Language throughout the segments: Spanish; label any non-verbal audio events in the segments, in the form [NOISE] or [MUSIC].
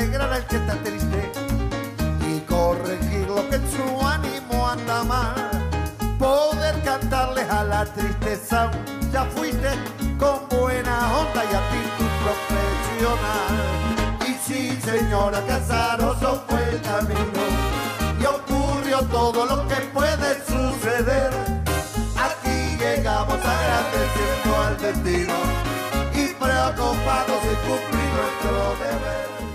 alegrar al que está triste y corregir lo que en su ánimo anda mal. Poder cantarles a la tristeza, ya fuiste con buena onda y actitud profesional. Y sí, señora Casaroso fue el camino y ocurrió todo lo que puede suceder. Aquí llegamos agradeciendo al destino y preocupados de cumplir nuestro deber.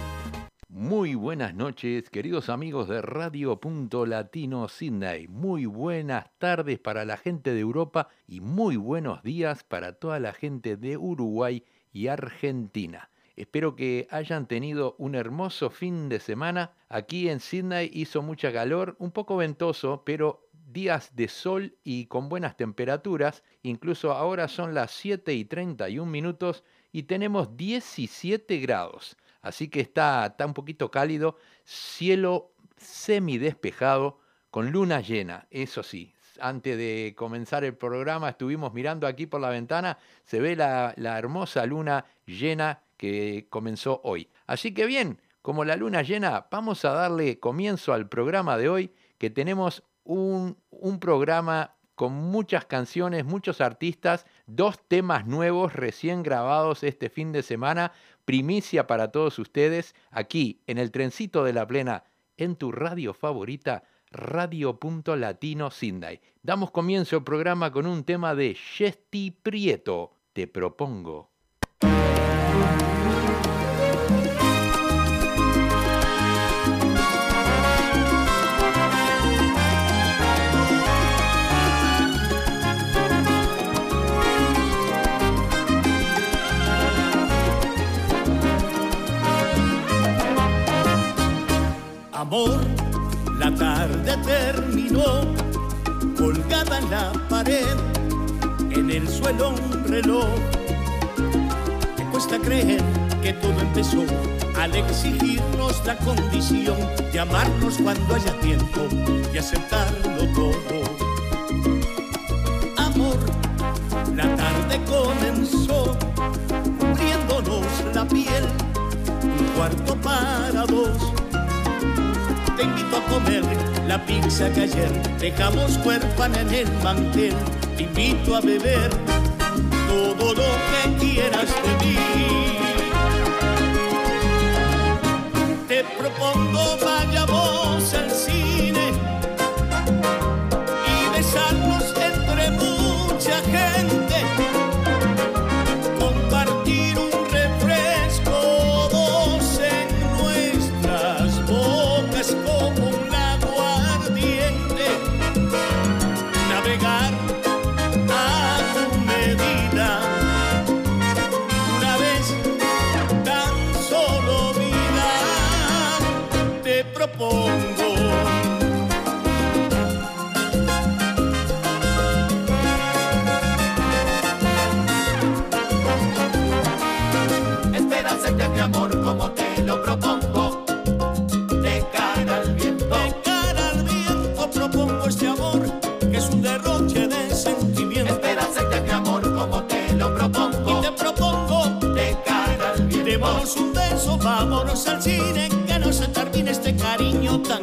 Muy buenas noches, queridos amigos de Radio Punto Latino Sydney. Muy buenas tardes para la gente de Europa y muy buenos días para toda la gente de Uruguay y Argentina. Espero que hayan tenido un hermoso fin de semana. Aquí en Sydney hizo mucha calor, un poco ventoso, pero días de sol y con buenas temperaturas. Incluso ahora son las 7 y 31 minutos y tenemos 17 grados. Así que está, está un poquito cálido, cielo semidespejado con luna llena, eso sí. Antes de comenzar el programa estuvimos mirando aquí por la ventana, se ve la, hermosa luna llena que comenzó hoy. Así que bien, como la luna llena, vamos a darle comienzo al programa de hoy, que tenemos un programa con muchas canciones, muchos artistas, dos temas nuevos recién grabados este fin de semana, primicia para todos ustedes, aquí en el trencito de la plena, en tu radio favorita, Radio Latino Sydney. Damos comienzo al programa con un tema de Chesty Prieto, Te propongo. Amor, la tarde terminó, colgada en la pared, en el suelo un reloj. Me cuesta creer que todo empezó al exigirnos la condición de amarnos cuando haya tiempo y aceptarlo todo. Amor, la tarde comenzó, cubriéndonos la piel, un cuarto para dos te invito a comer la pizza que ayer dejamos huérfana en el mantel. Te invito a beber todo lo que quieras de mí. Te propongo vayamos al cine y besarnos entre mucha gente. Propongo. Tan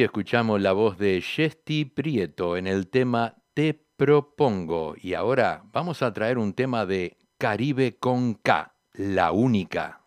Escuchamos la voz de Shesti Prieto en el tema Te propongo. Y ahora vamos a traer un tema de Caribe con K, la única.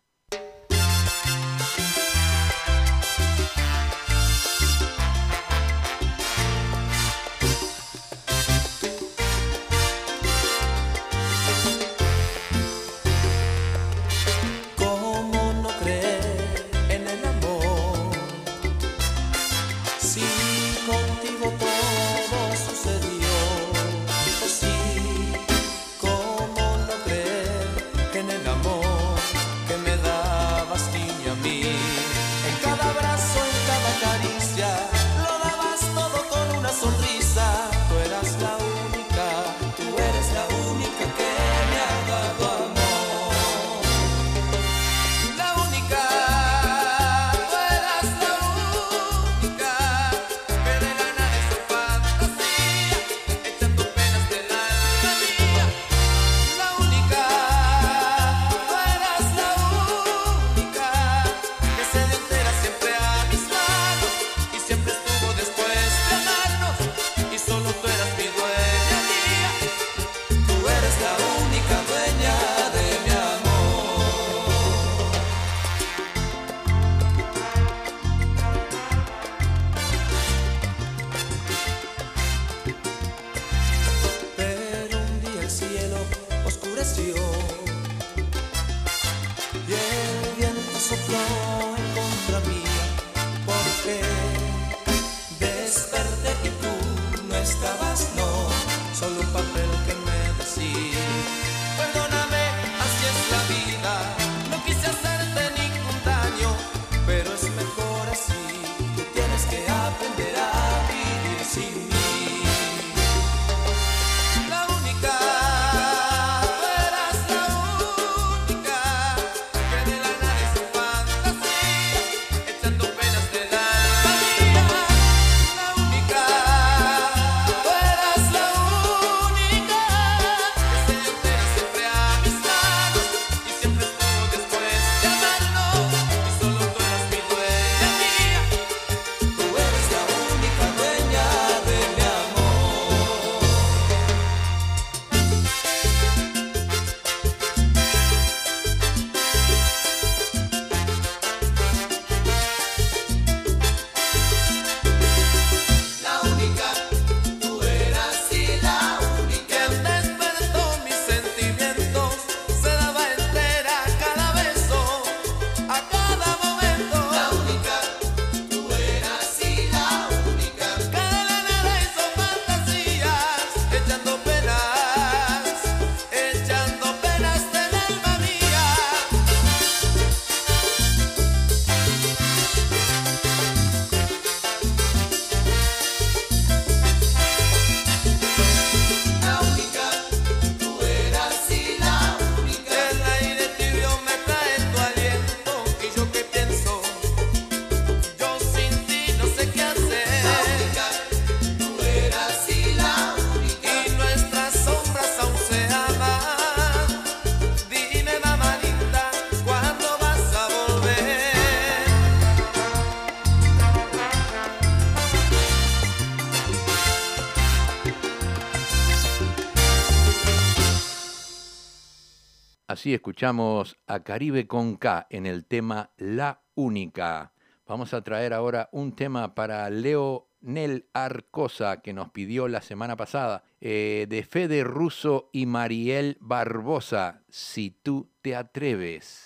Así escuchamos a Caribe con K en el tema La Única. Vamos a traer ahora un tema para Leo Nel Arcosa que nos pidió la semana pasada, eh, de Fede Russo y Mariel Barbosa, Si tú te atreves.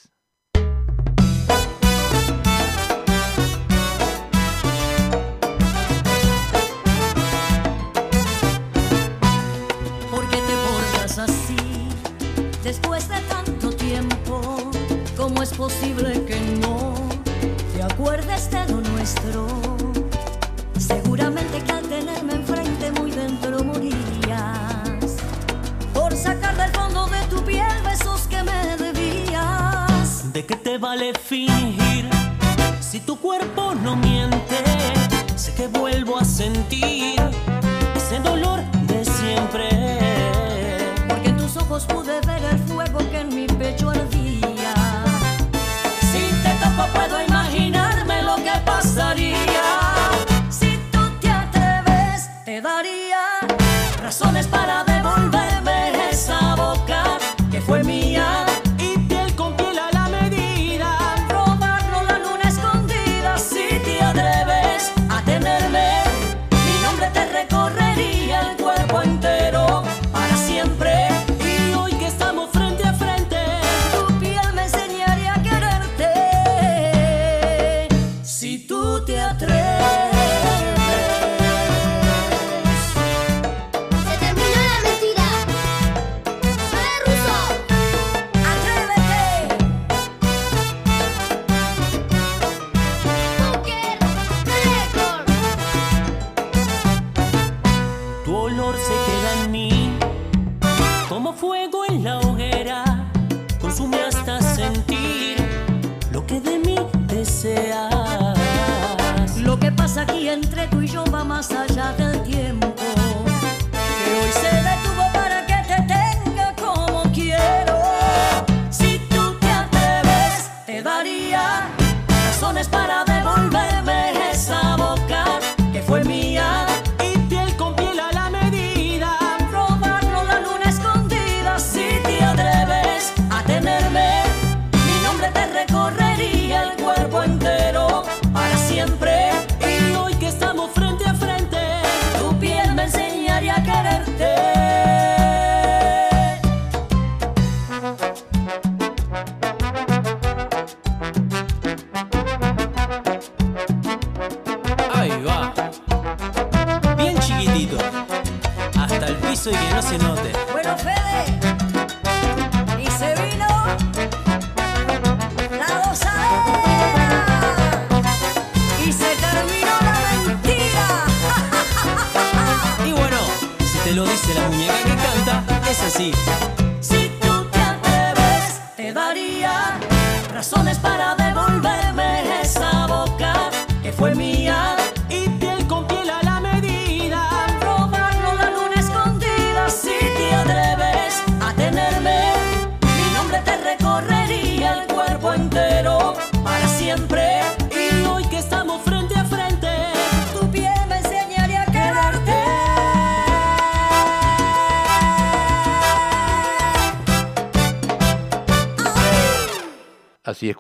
Razones para devolverme esa boca que fue mía y piel con piel a la medida. Robarlo la luna escondida. Si te atreves a tenerme, mi nombre te recorrería el cuerpo entero para siempre.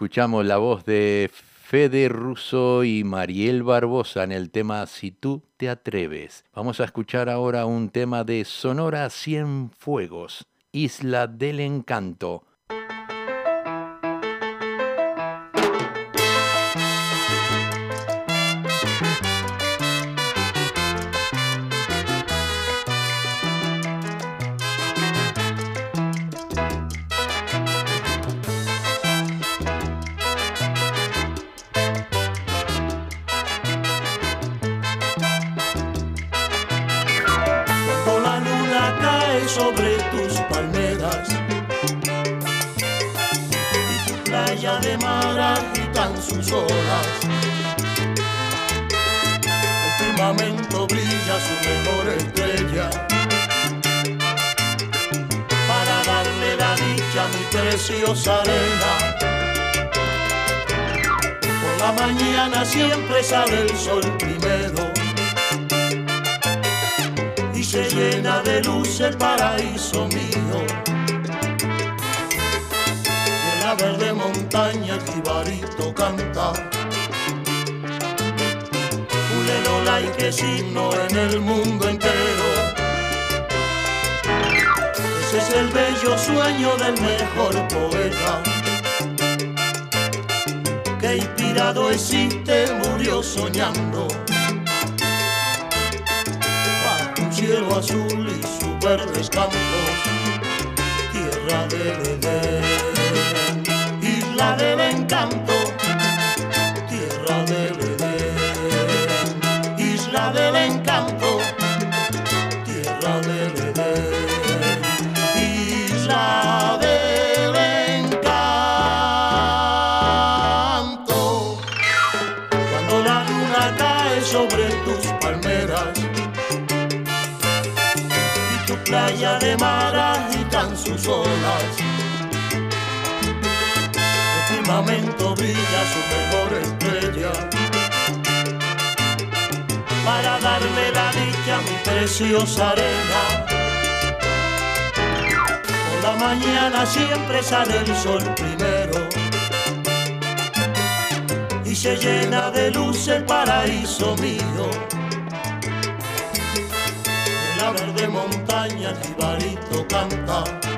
Escuchamos la voz de Fede Russo y Mariel Barbosa en el tema Si tú te atreves. Vamos a escuchar ahora un tema de Sonora Cienfuegos, Isla del Encanto. Sobre tus palmeras y tu playa de mar agitan sus olas. El firmamento brilla su mejor estrella para darle la dicha a mi preciosa arena. Por la mañana siempre sale el sol primero se llena de luz el paraíso mío. Y en la verde montaña el jibarito canta. Ulelola y que signo en el mundo entero. Ese es el bello sueño del mejor poeta. Que inspirado existe, murió soñando cielo azul y sus verdes campos, tierra del Edén, isla del encanto, El firmamento brilla su mejor estrella. Para darle la dicha a mi preciosa arena. Por la mañana siempre sale el sol primero. Y se llena de luz el paraíso mío la verde montaña el jibarito canta.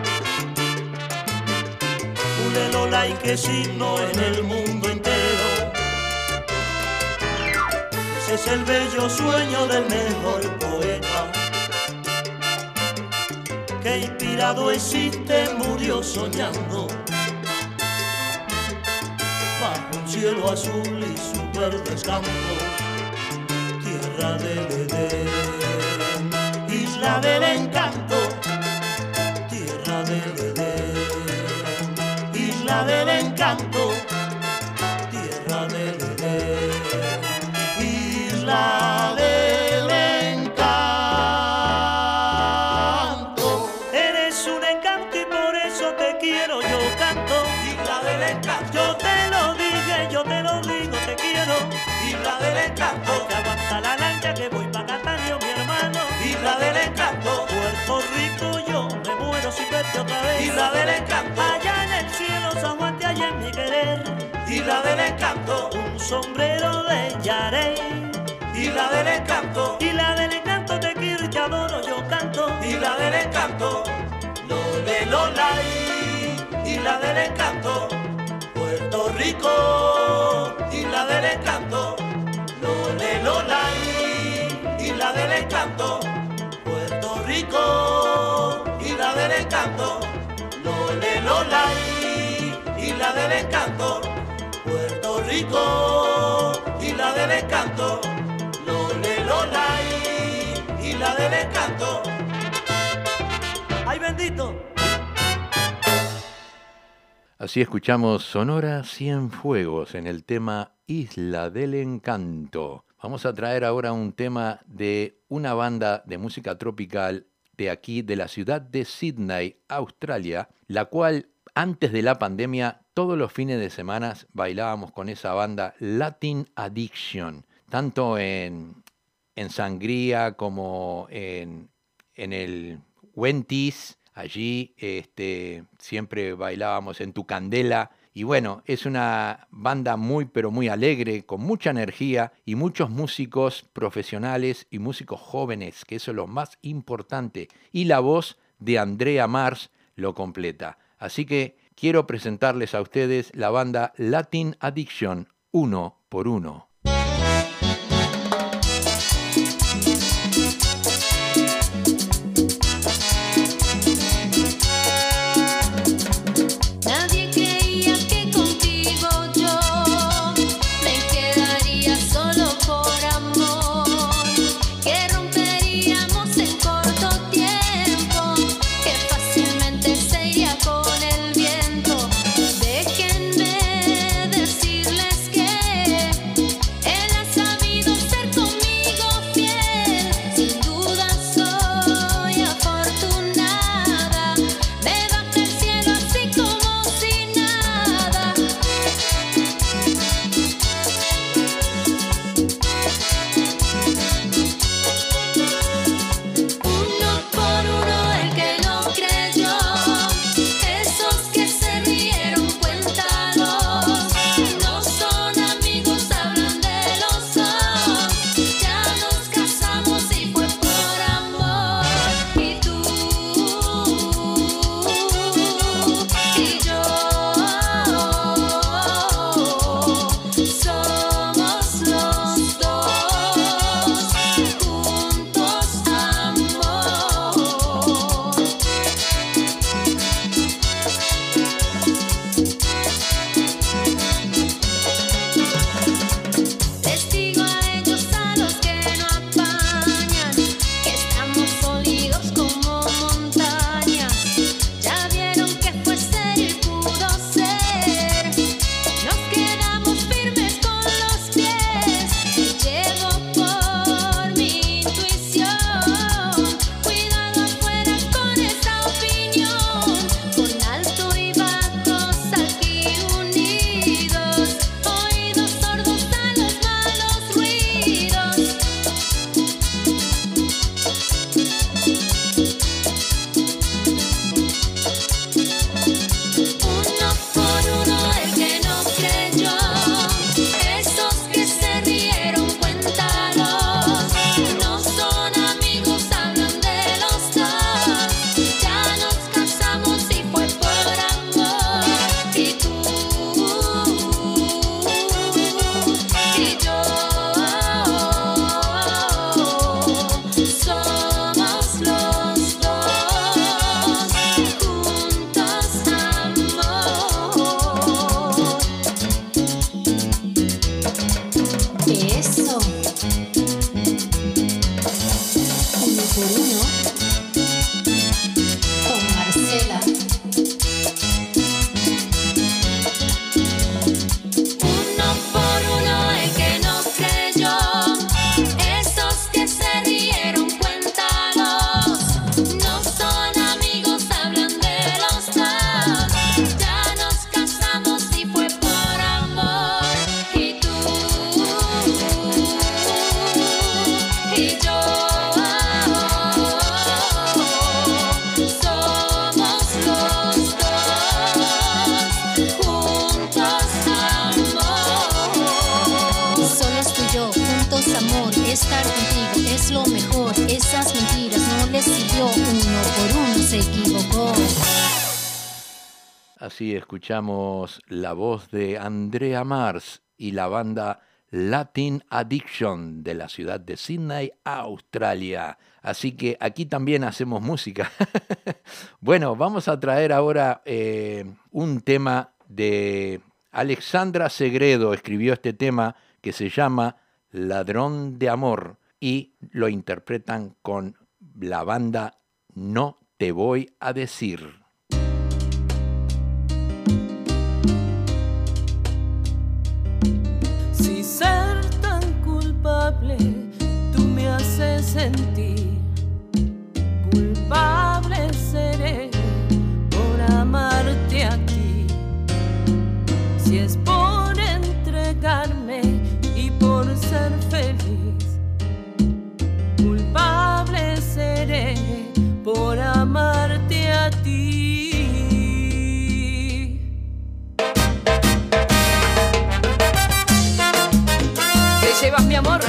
Un elola y que signo en el mundo entero. Ese es el bello sueño del mejor poeta. Que inspirado existe, murió soñando. Bajo un cielo azul y sus verdes campos, tierra del Edén isla del encanto, verte otra vez, isla del encanto. Allá en el cielo, San Juan te halla en mi querer, isla del encanto. Un sombrero de yarey, isla del encanto. Isla del encanto, te quiero y te adoro, yo canto, isla del encanto. Lole, lola, isla del encanto. Puerto Rico, isla del encanto. Lole, lola, isla del encanto. Puerto Rico, Lole, lola, isla del encanto. Puerto Rico, isla del encanto. Lole, lola, isla del encanto. ¡Ay, bendito! Así escuchamos Sonora Cienfuegos en el tema Isla del Encanto. Vamos a traer ahora un tema de una banda de música tropical de aquí, de la ciudad de Sydney, Australia, la cual antes de la pandemia, todos los fines de semana bailábamos con esa banda Latin Addiction, tanto en, en Sangría como en, en el Wentis, allí este, siempre bailábamos en Tu Candela. Y bueno, es una banda muy pero muy alegre, con mucha energía y muchos músicos profesionales y músicos jóvenes, que eso es lo más importante. Y la voz de Andrea Mars lo completa. Así que quiero presentarles a ustedes la banda Latin Addiction, uno por uno. Escuchamos la voz de Andrea Mars y la banda Latin Addiction de la ciudad de Sydney, Australia. Así que aquí también hacemos música. [LAUGHS] bueno, vamos a traer ahora eh, un tema de Alexandra Segredo, escribió este tema que se llama Ladrón de Amor y lo interpretan con la banda No Te Voy a Decir. Sentir, culpable seré por amarte a ti. Si es por entregarme y por ser feliz, culpable seré por amarte a ti. Llevas mi amor,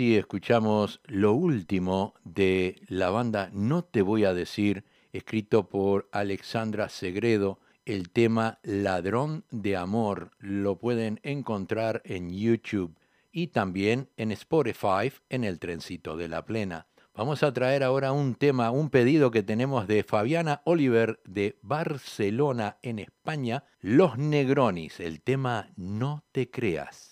Escuchamos lo último de la banda No Te Voy a Decir, escrito por Alexandra Segredo. El tema Ladrón de Amor lo pueden encontrar en YouTube y también en Spotify en el trencito de la plena. Vamos a traer ahora un tema, un pedido que tenemos de Fabiana Oliver de Barcelona, en España, Los Negronis, el tema No te creas.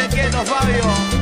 te quieto, Fabio.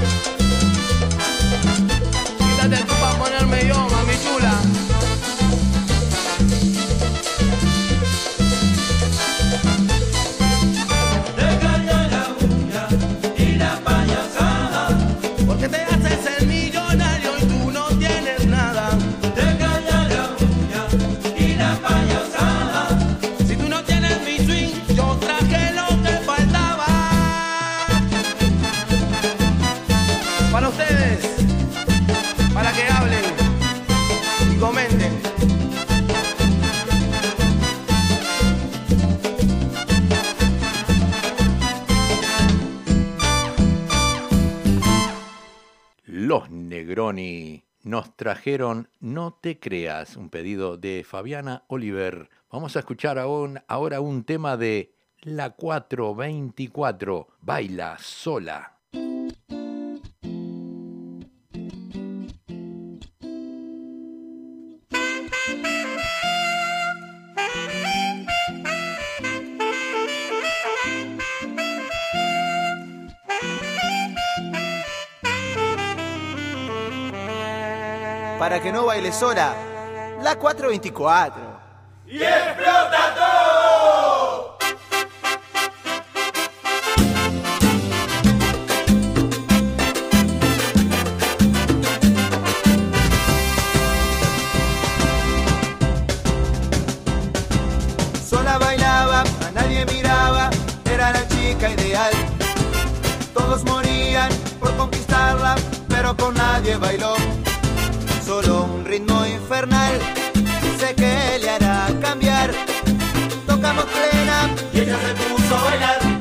nos trajeron No te creas, un pedido de Fabiana Oliver. Vamos a escuchar aún, ahora un tema de La 424, Baila sola. para que no baile sola, la 424. ¡Y explota todo! Sola bailaba, a nadie miraba, era la chica ideal. Todos morían por conquistarla, pero con nadie bailó solo un ritmo infernal. Sé que le hará cambiar. Tocamos plena y ella se puso a bailar.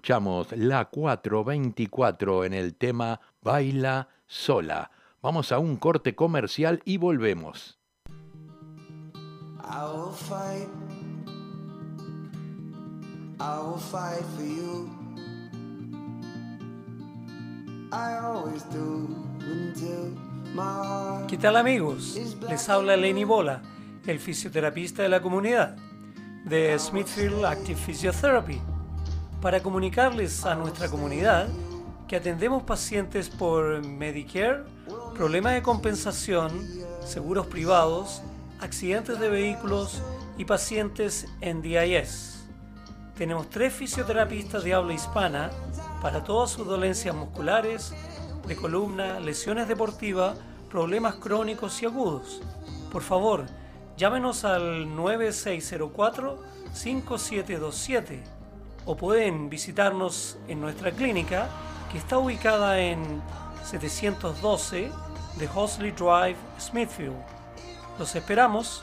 Escuchamos la 424 en el tema Baila sola. Vamos a un corte comercial y volvemos. I will fight. I will fight for you. I always do until my. ¿Qué tal amigos? Les habla Lenny Bola, el fisioterapista de la comunidad de Smithfield Active Physiotherapy, para comunicarles a nuestra comunidad que atendemos pacientes por Medicare, problemas de compensación, seguros privados, accidentes de vehículos y pacientes en DIS. Tenemos tres fisioterapistas de habla hispana para todas sus dolencias musculares, de columna, lesiones deportivas, problemas crónicos y agudos. Por favor, llámenos al 9604-5727 o pueden visitarnos en nuestra clínica que está ubicada en 712 de Hosley Drive, Smithfield. Los esperamos.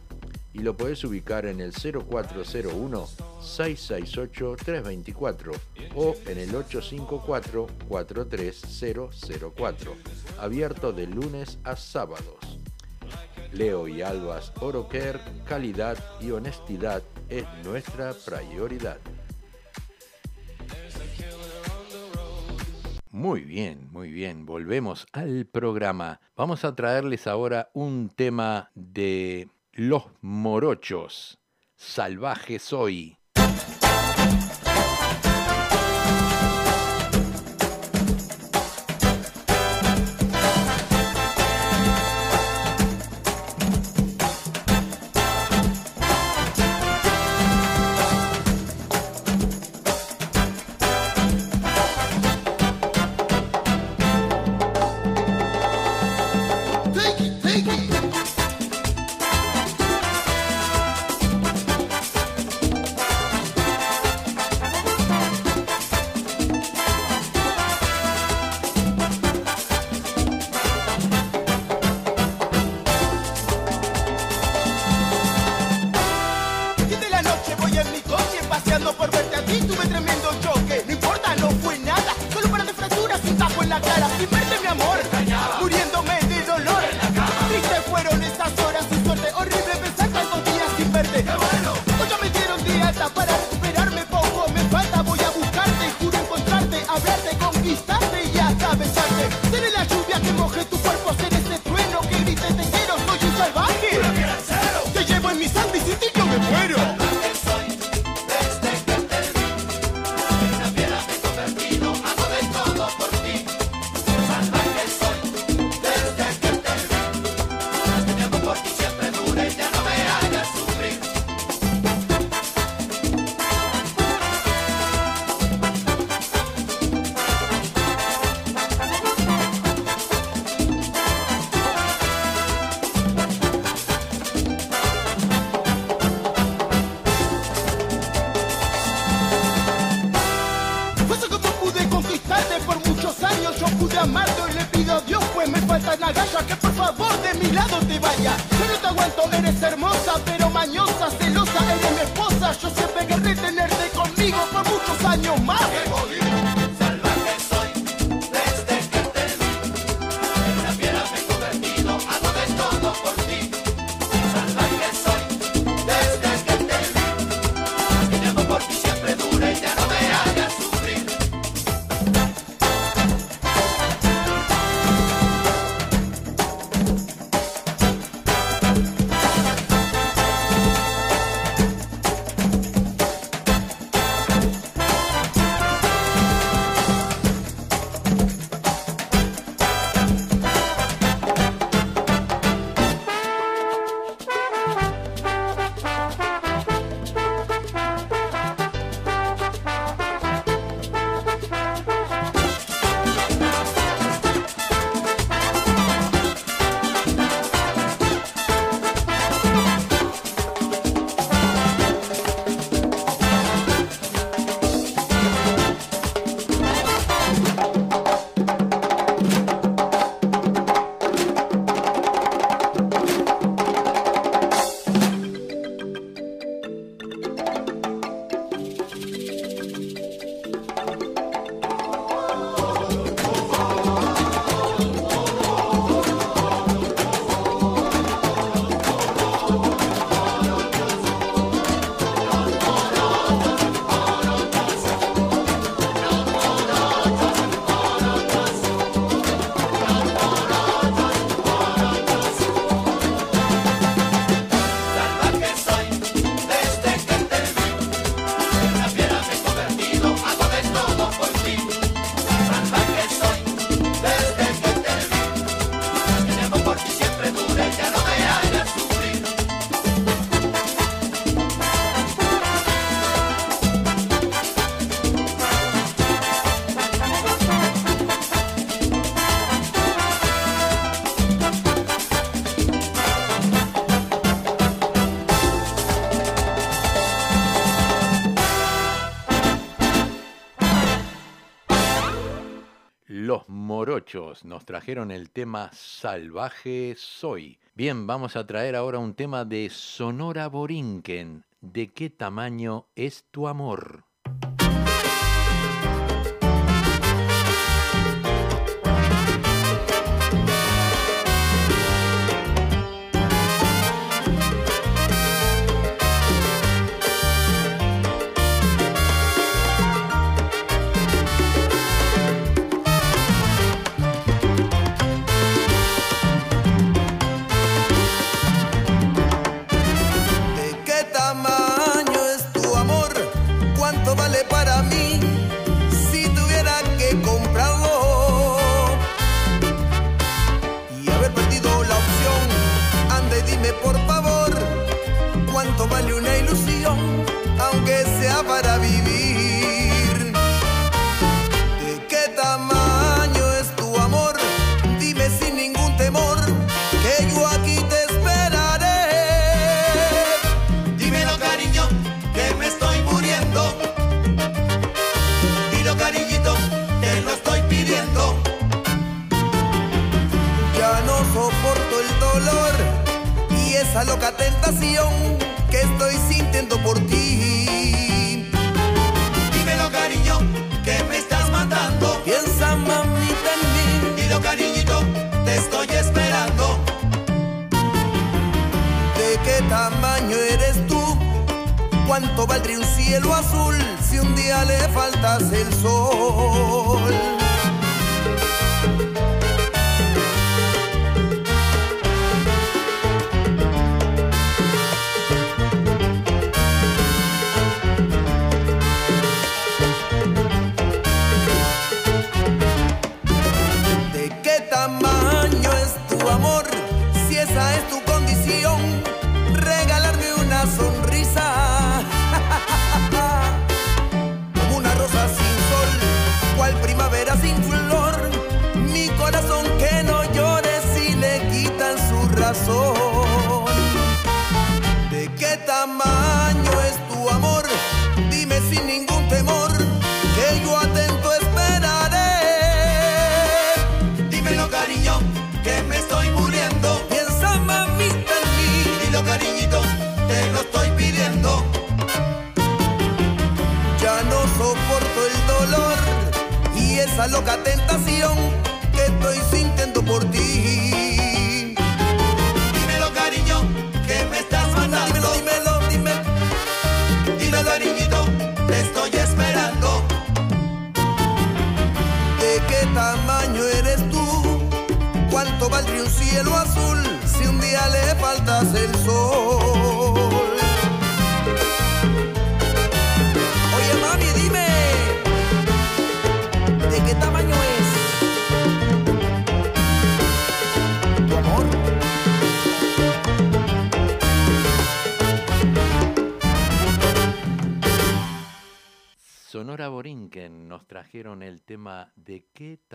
y lo puedes ubicar en el 0401-668-324 o en el 854-43004, abierto de lunes a sábados. Leo y Albas Oroker, calidad y honestidad es nuestra prioridad. Muy bien, muy bien. Volvemos al programa. Vamos a traerles ahora un tema de Los Morochos. Salvaje soy. Los Morochos nos trajeron el tema Salvaje Soy. Bien, vamos a traer ahora un tema de Sonora Borinquen. ¿De qué tamaño es tu amor? cuánto valdría un cielo azul si un día le faltase el sol.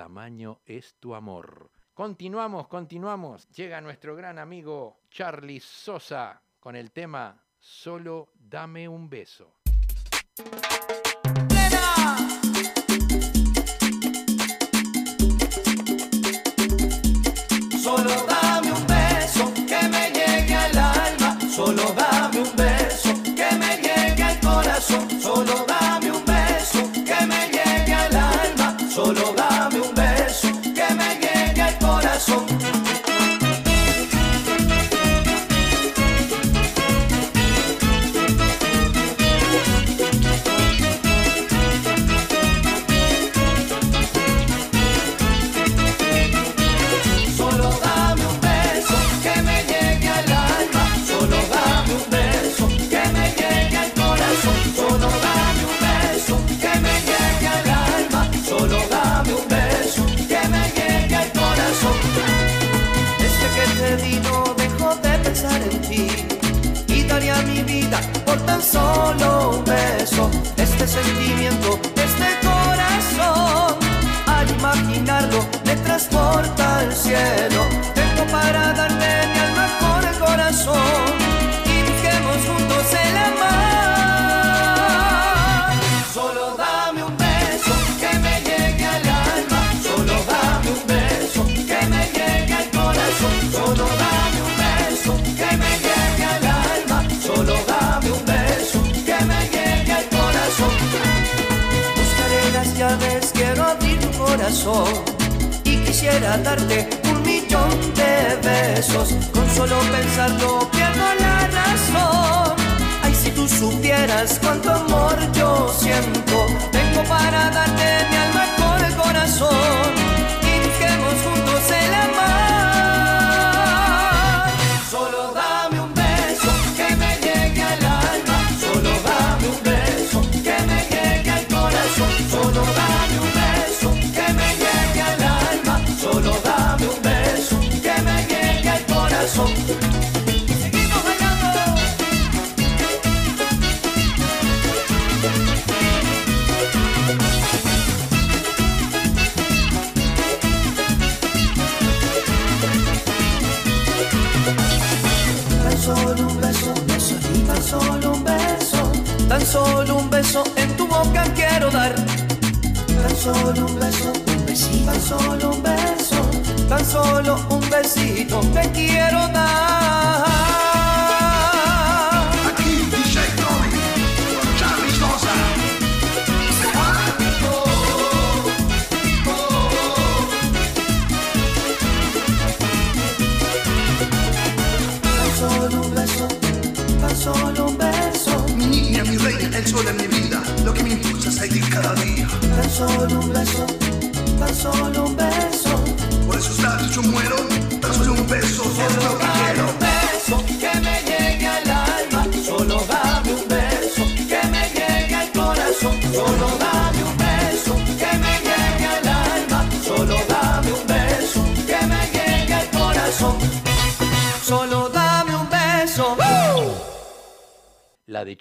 tamaño es tu amor. Continuamos, continuamos. Llega nuestro gran amigo Charlie Sosa con el tema Solo dame un beso. Solo dame un beso que me llegue al alma. Solo dame un beso.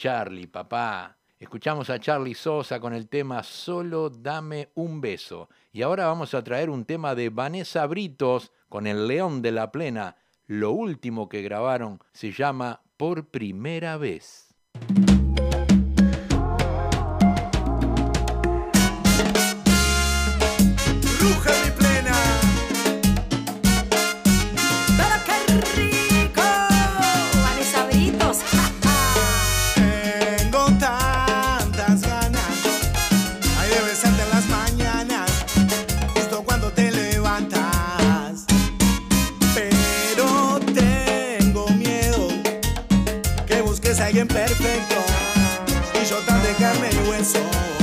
Charlie, papá. Escuchamos a Charlie Sosa con el tema Solo dame un beso. Y ahora vamos a traer un tema de Vanessa Britos con el León de la Plena. Lo último que grabaron se llama Por primera vez. eres alguien perfecto y yo tan de carne y hueso.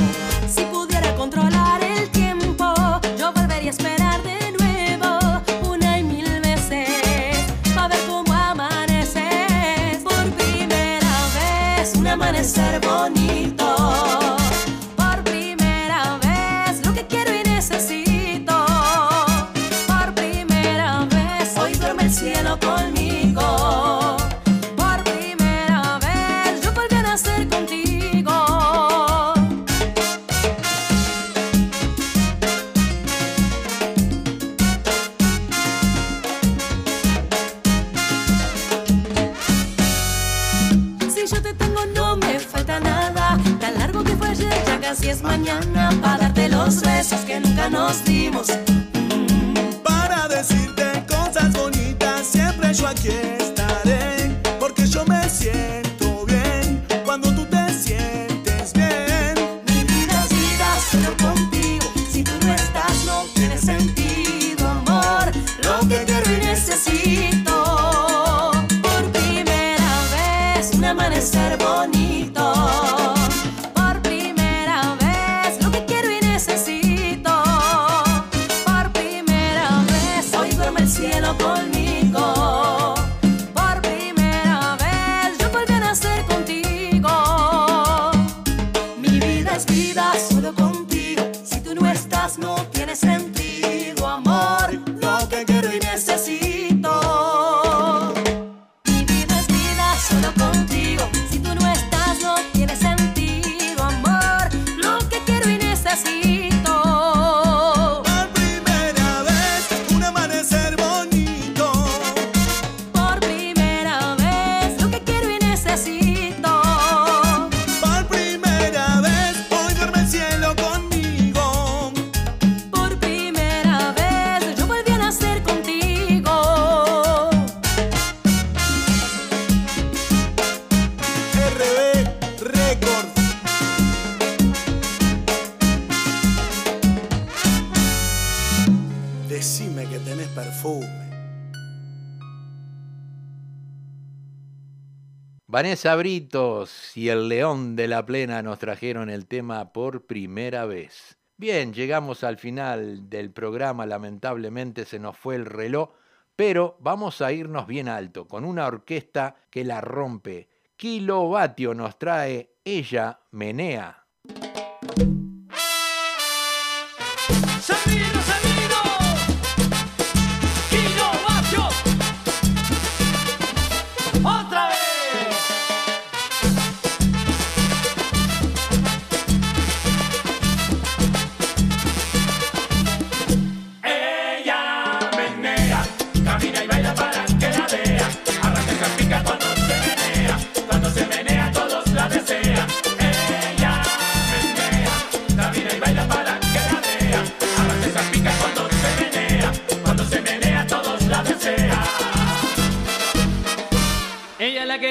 Vanessa Britos y el León de la Plena nos trajeron el tema por primera vez. Bien, llegamos al final del programa, lamentablemente se nos fue el reloj, pero vamos a irnos bien alto con una orquesta que la rompe. Kilovatio nos trae ella menea.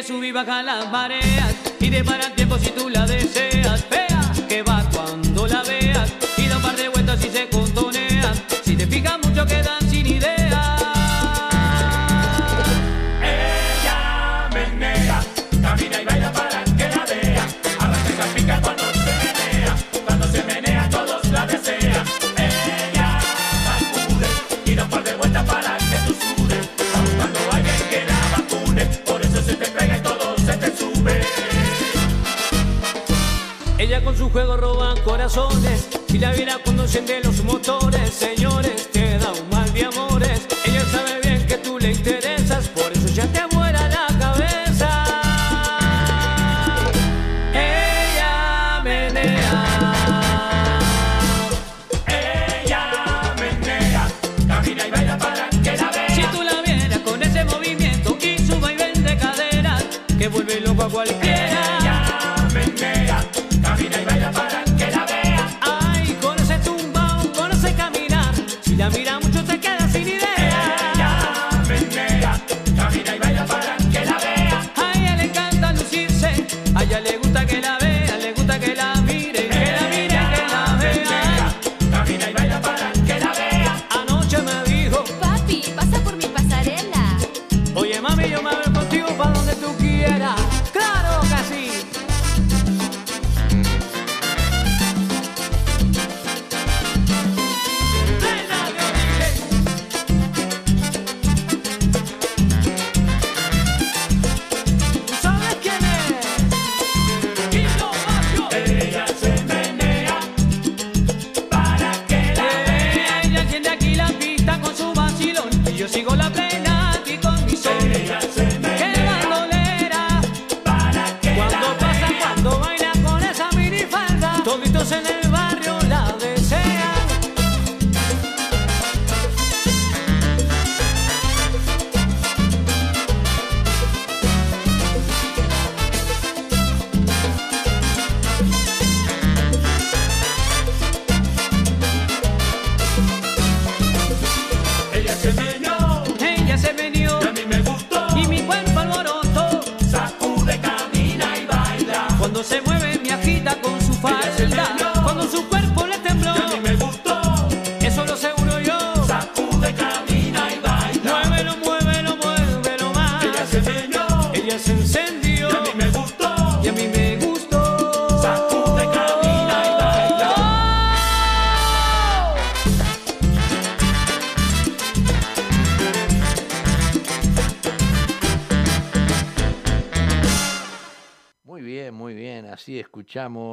Subí baja las mareas y te para el tiempo si tú la deseas. corazones y la vida conducende los motores, señores.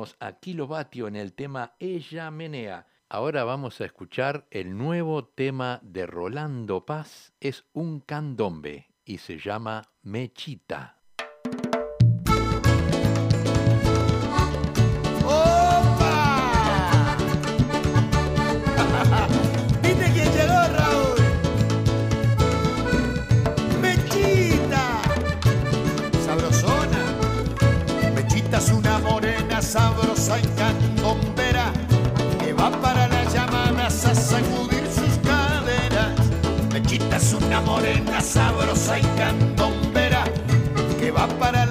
escuchamos a Kilovatio en el tema Ella Menea. Ahora vamos a escuchar el nuevo tema de Rolando Paz, es un candombe y se llama Mechita. sabrosa y candombera que va para las llamadas a sacudir sus caderas. Me quitas una morena sabrosa y candombera que va para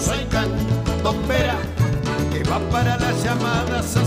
soy candombera que va para las llamadas a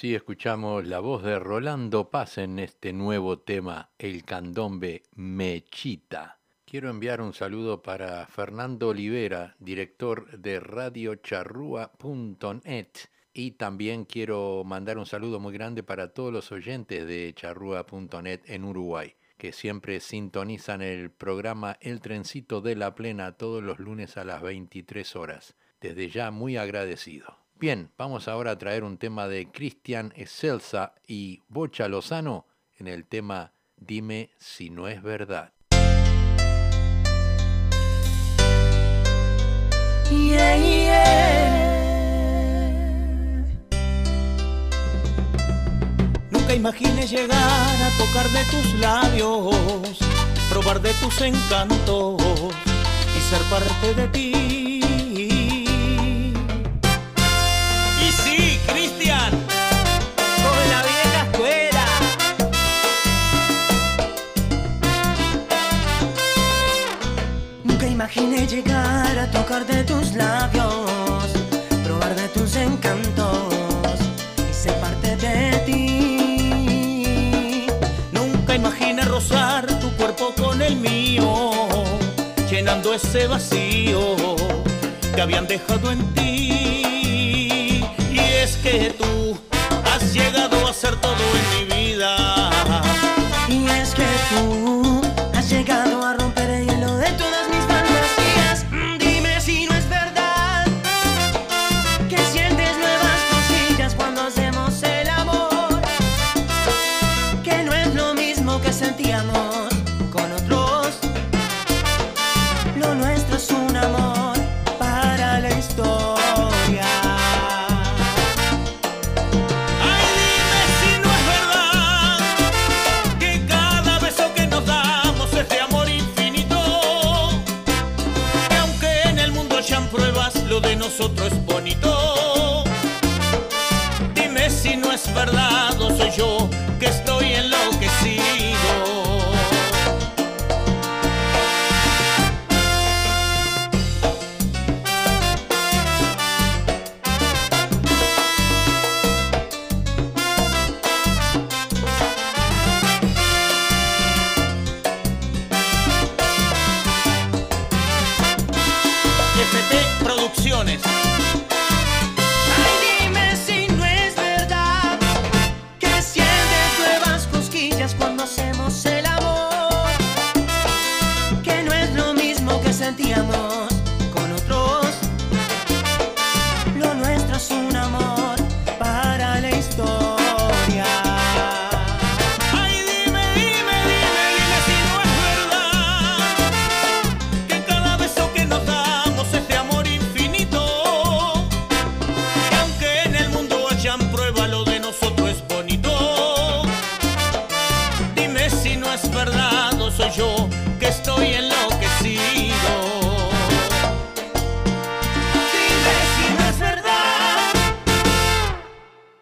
Así escuchamos la voz de Rolando Paz en este nuevo tema, el candombe Mechita. Quiero enviar un saludo para Fernando Olivera, director de radiocharrúa.net. Y también quiero mandar un saludo muy grande para todos los oyentes de charrúa.net en Uruguay, que siempre sintonizan el programa El Trencito de la Plena todos los lunes a las 23 horas. Desde ya muy agradecido. Bien, vamos ahora a traer un tema de Cristian Excelsa y Bocha Lozano en el tema Dime si no es verdad. Nunca imaginé llegar a tocar de tus labios, probar de tus encantos y ser parte de ti. Imaginé llegar a tocar de tus labios, probar de tus encantos y ser parte de ti. Nunca imaginé rozar tu cuerpo con el mío, llenando ese vacío que habían dejado en ti. Y es que tú